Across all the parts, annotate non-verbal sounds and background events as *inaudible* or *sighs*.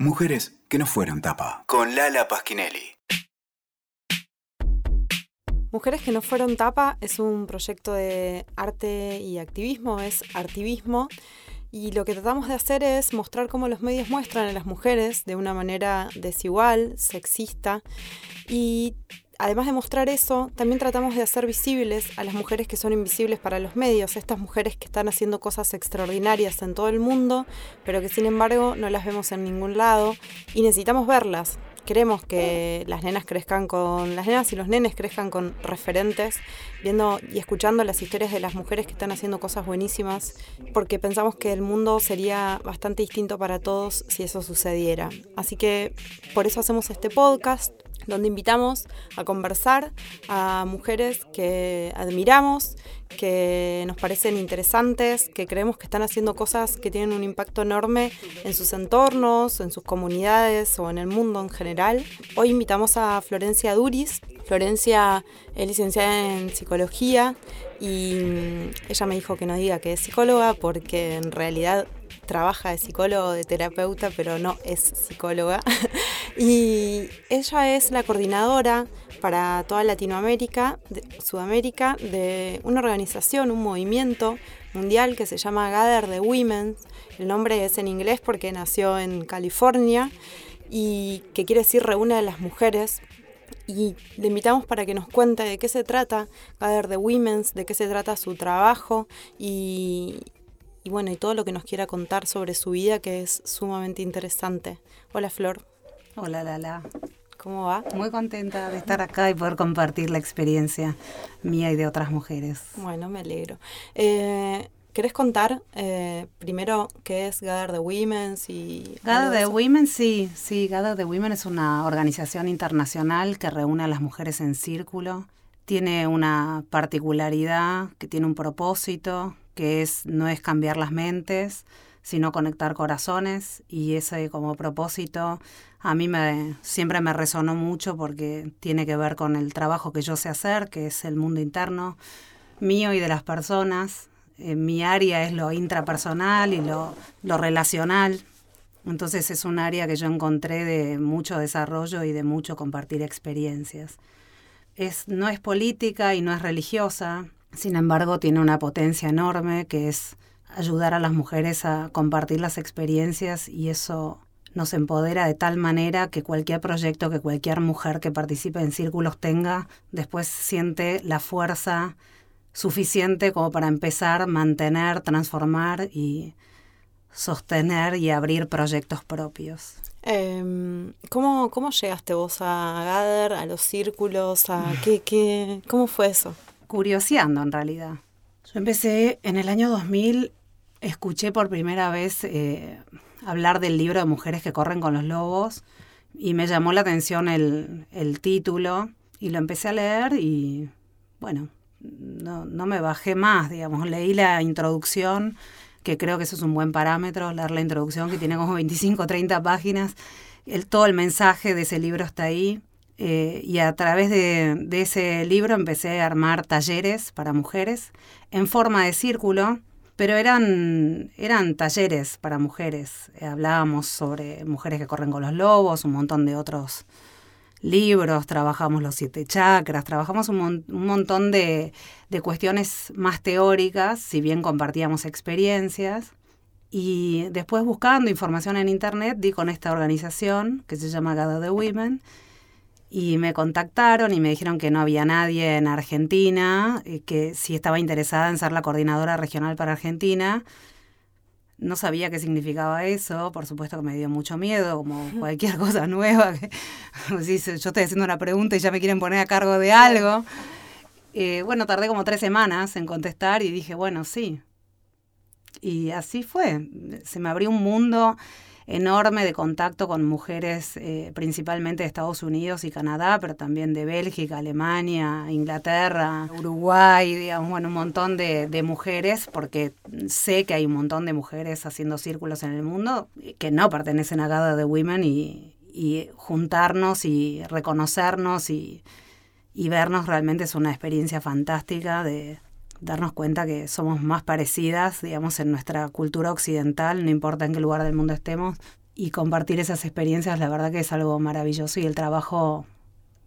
Mujeres que no fueron tapa. Con Lala Pasquinelli. Mujeres que no fueron tapa es un proyecto de arte y activismo, es artivismo. Y lo que tratamos de hacer es mostrar cómo los medios muestran a las mujeres de una manera desigual, sexista. Y además de mostrar eso, también tratamos de hacer visibles a las mujeres que son invisibles para los medios, estas mujeres que están haciendo cosas extraordinarias en todo el mundo, pero que sin embargo no las vemos en ningún lado y necesitamos verlas. Queremos que las nenas crezcan con las nenas y los nenes crezcan con referentes, viendo y escuchando las historias de las mujeres que están haciendo cosas buenísimas, porque pensamos que el mundo sería bastante distinto para todos si eso sucediera. Así que por eso hacemos este podcast, donde invitamos a conversar a mujeres que admiramos, que nos parecen interesantes, que creemos que están haciendo cosas que tienen un impacto enorme en sus entornos, en sus comunidades o en el mundo en general. Hoy invitamos a Florencia Duris. Florencia es licenciada en psicología y ella me dijo que no diga que es psicóloga porque en realidad trabaja de psicólogo, de terapeuta, pero no es psicóloga. *laughs* y ella es la coordinadora para toda Latinoamérica, Sudamérica, de una organización, un movimiento mundial que se llama Gather the Women. El nombre es en inglés porque nació en California y que quiere decir reúne a las mujeres. Y le invitamos para que nos cuente de qué se trata Gather the Women, de qué se trata su trabajo y, y bueno, y todo lo que nos quiera contar sobre su vida, que es sumamente interesante. Hola Flor. Hola Lala. ¿Cómo va? Muy contenta de estar acá y poder compartir la experiencia mía y de otras mujeres. Bueno, me alegro. Eh, ¿Querés contar eh, primero qué es Gather the Women? Y Gather the Women, sí, sí, Gather the Women es una organización internacional que reúne a las mujeres en círculo. Tiene una particularidad, que tiene un propósito, que es, no es cambiar las mentes, sino conectar corazones y ese como propósito a mí me, siempre me resonó mucho porque tiene que ver con el trabajo que yo sé hacer, que es el mundo interno mío y de las personas. Eh, mi área es lo intrapersonal y lo, lo relacional. Entonces es un área que yo encontré de mucho desarrollo y de mucho compartir experiencias. Es, no es política y no es religiosa, sin embargo, tiene una potencia enorme que es ayudar a las mujeres a compartir las experiencias y eso nos empodera de tal manera que cualquier proyecto que cualquier mujer que participe en círculos tenga, después siente la fuerza suficiente como para empezar, mantener, transformar y sostener y abrir proyectos propios. Em, ¿cómo, ¿Cómo llegaste vos a Gather, a los círculos? A, *sighs* ¿qué, qué, ¿Cómo fue eso? curioseando en realidad. Yo empecé en el año 2000, escuché por primera vez eh, hablar del libro de Mujeres que corren con los lobos y me llamó la atención el, título y lo empecé a leer y bueno, no, no me bajé más, digamos, leí la introducción, que creo que eso es un buen parámetro, leer la introducción que tiene como 25 o 30 páginas, el, todo el mensaje de ese libro está ahí eh, y a través de, ese libro empecé a armar talleres para mujeres en forma de círculo, pero eran, eran talleres para mujeres. Eh, hablábamos sobre mujeres que corren con los lobos, un montón de otros libros, trabajamos los siete chakras, trabajamos un, un montón de, de cuestiones más teóricas, si bien compartíamos experiencias. Y después buscando información en internet di con esta organización que se llama Gather the Women y me contactaron y me dijeron que no había nadie en Argentina, y que si estaba interesada en ser la coordinadora regional para Argentina. No sabía qué significaba eso, por supuesto que me dio mucho miedo, como cualquier *laughs* cosa nueva. Que, *laughs* yo estoy haciendo una pregunta y ya me quieren poner a cargo de algo. Eh, bueno, tardé como tres semanas en contestar y dije, bueno, sí. Y así fue. Se me abrió un mundo enorme de contacto con mujeres eh, principalmente de Estados Unidos y Canadá, pero también de Bélgica, Alemania, Inglaterra, Uruguay, digamos, bueno, un montón de, mujeres, porque sé que hay un montón de mujeres haciendo círculos en el mundo que no pertenecen a Gada de Women y, juntarnos y reconocernos y, y vernos realmente es una experiencia fantástica de, darnos cuenta que somos más parecidas, digamos, en nuestra cultura occidental, no importa en qué lugar del mundo estemos, y compartir esas experiencias, la verdad que es algo maravilloso y el trabajo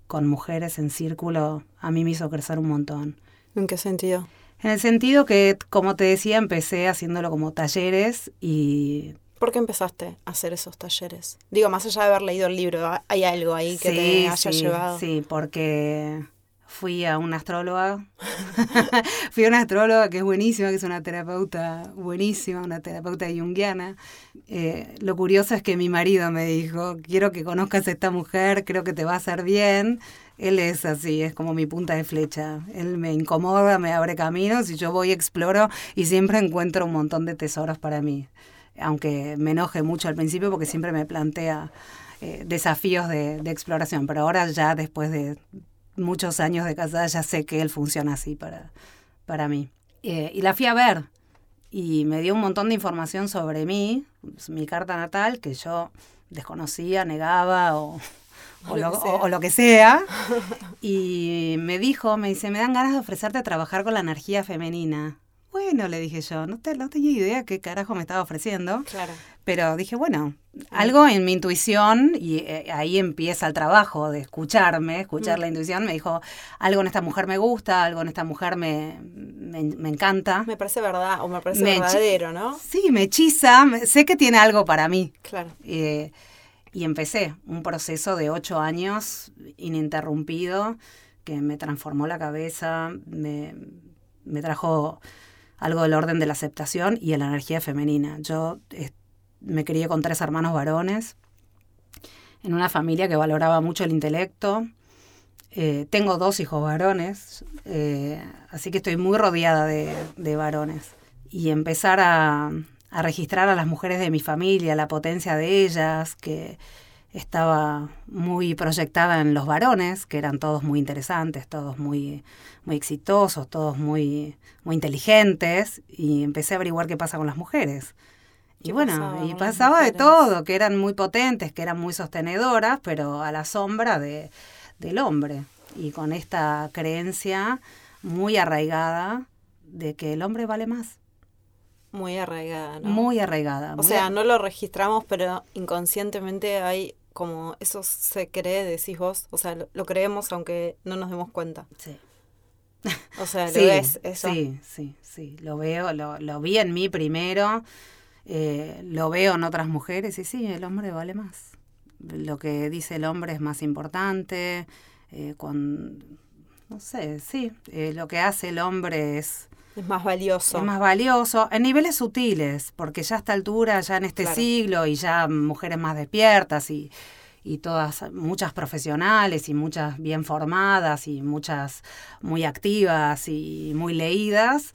con mujeres en círculo a mí me hizo crecer un montón. ¿En qué sentido? En el sentido que, como te decía, empecé haciéndolo como talleres y... ¿Por qué empezaste a hacer esos talleres? Digo, más allá de haber leído el libro, ¿hay algo ahí que te haya llevado? Sí, porque fui a una astróloga. *laughs* fui a una astróloga que es buenísima, que es una terapeuta buenísima, una terapeuta junguiana. Eh, lo curioso es que mi marido me dijo, quiero que conozcas a esta mujer, creo que te va a hacer bien. Él es así, es como mi punta de flecha. Él me incomoda, me abre caminos y yo voy, exploro y siempre encuentro un montón de tesoros para mí. Aunque me enoje mucho al principio porque siempre me plantea eh, desafíos de, de, exploración, pero ahora ya después de muchos años de casada ya sé que él funciona así para, para mí. Eh, y la fui a ver y me dio un montón de información sobre mí, mi carta natal, que yo desconocía, negaba o, *laughs* o, lo, o, lo, que sea. *laughs* Y me dijo, me dice, me dan ganas de ofrecerte a trabajar con la energía femenina. Bueno, le dije yo, no, te, no tenía idea qué carajo me estaba ofreciendo. Claro. Pero dije, bueno, algo en mi intuición, y eh, ahí empieza el trabajo de escucharme, escuchar la intuición, me dijo, algo en esta mujer me gusta, algo en esta mujer me, me, encanta. Me parece verdad, o me parece verdadero, ¿no? Sí, me hechiza, sé que tiene algo para mí. Claro. Eh, y empecé un proceso de ocho años ininterrumpido que me transformó la cabeza, me, me trajo algo del orden de la aceptación y de la energía femenina. Yo me crié con tres hermanos varones, en una familia que valoraba mucho el intelecto. Eh, tengo dos hijos varones, eh, así que estoy muy rodeada de, de varones. Y empezar a, a, registrar a las mujeres de mi familia, la potencia de ellas, que estaba muy proyectada en los varones, que eran todos muy interesantes, todos muy, muy exitosos, todos muy, muy inteligentes, y empecé a averiguar qué pasa con las mujeres. Y bueno, y pasaba de todo, que eran muy potentes, que eran muy sostenedoras, pero a la sombra de, del hombre. Y con esta creencia muy arraigada de que el hombre vale más. Muy arraigada, ¿no? Muy arraigada. O sea, no lo registramos, pero inconscientemente hay como eso se cree, decís vos, o sea, lo, creemos aunque no nos demos cuenta. Sí. *laughs* O sea, lo ves, eso. Sí, sí, sí, lo veo, lo, lo vi en mí primero, eh, lo veo en otras mujeres y sí, el hombre vale más. Lo que dice el hombre es más importante, eh, con, no sé, sí, eh, lo que hace el hombre es es más valioso. Es más valioso en niveles sutiles, porque ya a esta altura, ya en este siglo, y ya mujeres más despiertas y, y todas, muchas profesionales y muchas bien formadas y muchas muy activas y muy leídas,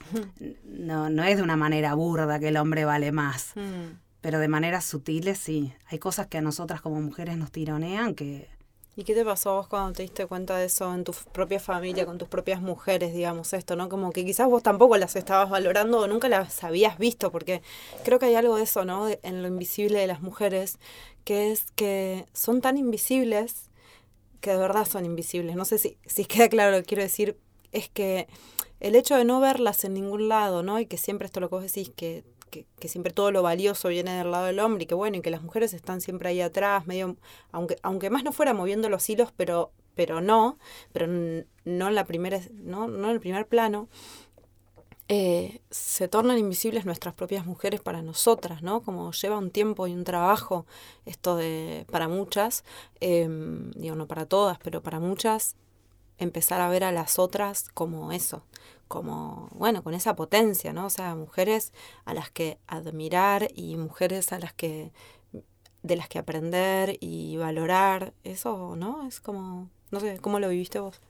no, no es de una manera burda que el hombre vale más. Mm. Pero de maneras sutiles sí. Hay cosas que a nosotras como mujeres nos tironean que, ¿Y qué te pasó vos cuando te diste cuenta de eso en tu propia familia, con tus propias mujeres, digamos, esto, ¿no? Como que quizás vos tampoco las estabas valorando o nunca las habías visto, porque creo que hay algo de eso, ¿no? en lo invisible de las mujeres, que es que son tan invisibles que de verdad son invisibles. No sé si, si queda claro lo que quiero decir, es que el hecho de no verlas en ningún lado, ¿no? Y que siempre esto lo que vos decís, que que, siempre todo lo valioso viene del lado del hombre y que bueno, y que las mujeres están siempre ahí atrás, medio, aunque, aunque más no fuera moviendo los hilos, pero, pero no, pero no en la primera, no, no en el primer plano. Eh, se tornan invisibles nuestras propias mujeres para nosotras, ¿no? Como lleva un tiempo y un trabajo esto de, para muchas, em, digo, no para todas, pero para muchas, empezar a ver a las otras como eso, como, bueno, con esa potencia, ¿no? O sea, mujeres a las que admirar y mujeres a las que, de las que aprender y valorar, eso, ¿no? Es como, no sé, ¿cómo lo viviste vos?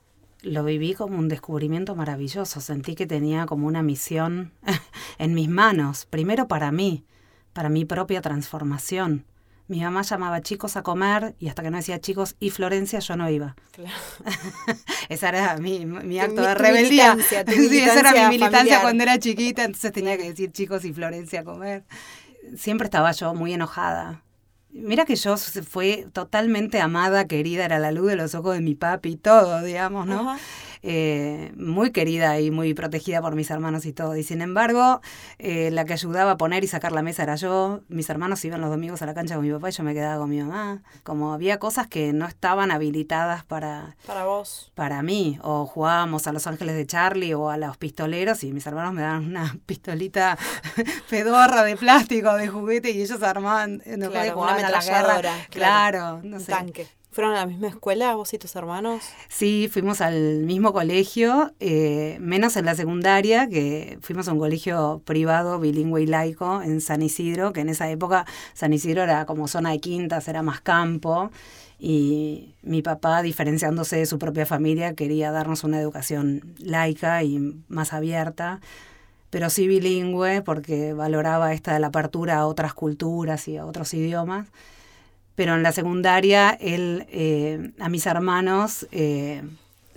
Lo viví como un descubrimiento maravilloso, sentí que tenía como una misión *laughs* en mis manos, primero para mí, para mi propia transformación mi mamá llamaba chicos a comer y hasta que no decía chicos y Florencia yo no iba. Claro. *laughs* esa era mi, mi acto de rebeldía. *laughs* sí, esa era mi militancia cuando era chiquita, entonces tenía que decir chicos y Florencia a comer. Siempre estaba yo muy enojada. Mira que yo fui totalmente amada, querida, era la luz de los ojos de mi papi y todo, digamos, ¿no? Eh, muy querida y muy protegida por mis hermanos y todo. Y sin embargo, eh, la que ayudaba a poner y sacar la mesa era yo. Mis hermanos iban los domingos a la cancha con mi papá y yo me quedaba con mi mamá. Como había cosas que no estaban habilitadas para... Para vos. Para mí. O jugábamos a Los Ángeles de Charlie o a los pistoleros y mis hermanos me daban una *laughs* pistolita *laughs* pedorra de plástico, de juguete y ellos armaban... No claro, una a la guerra. Claro, no sé. Tanque. ¿Fueron a la misma escuela vos y tus hermanos? Sí, fuimos al mismo colegio, eh, menos en la secundaria, que fuimos a un colegio privado, bilingüe y laico en San Isidro, que en esa época San Isidro era como zona de quintas, era más campo, y mi papá, diferenciándose de su propia familia, quería darnos una educación laica y más abierta pero sí bilingüe porque valoraba esta de la apertura a otras culturas y a otros idiomas pero en la secundaria él eh, a mis hermanos eh,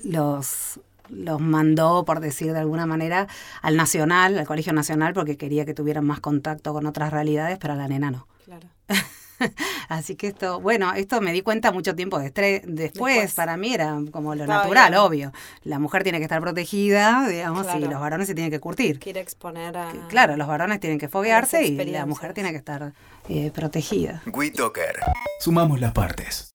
los, los mandó, por decir de alguna manera, al Nacional, al Colegio Nacional, porque quería que tuvieran más contacto con otras realidades, pero a la nena no. Claro. *laughs* *laughs* Así que esto, bueno, esto me di cuenta mucho tiempo después, para mí era como lo natural, obvio. La mujer tiene que estar protegida, digamos, y los varones se tienen que curtir. Quiere exponer a... Claro, los varones tienen que foguearse y la mujer tiene que estar eh, protegida. Sumamos las partes.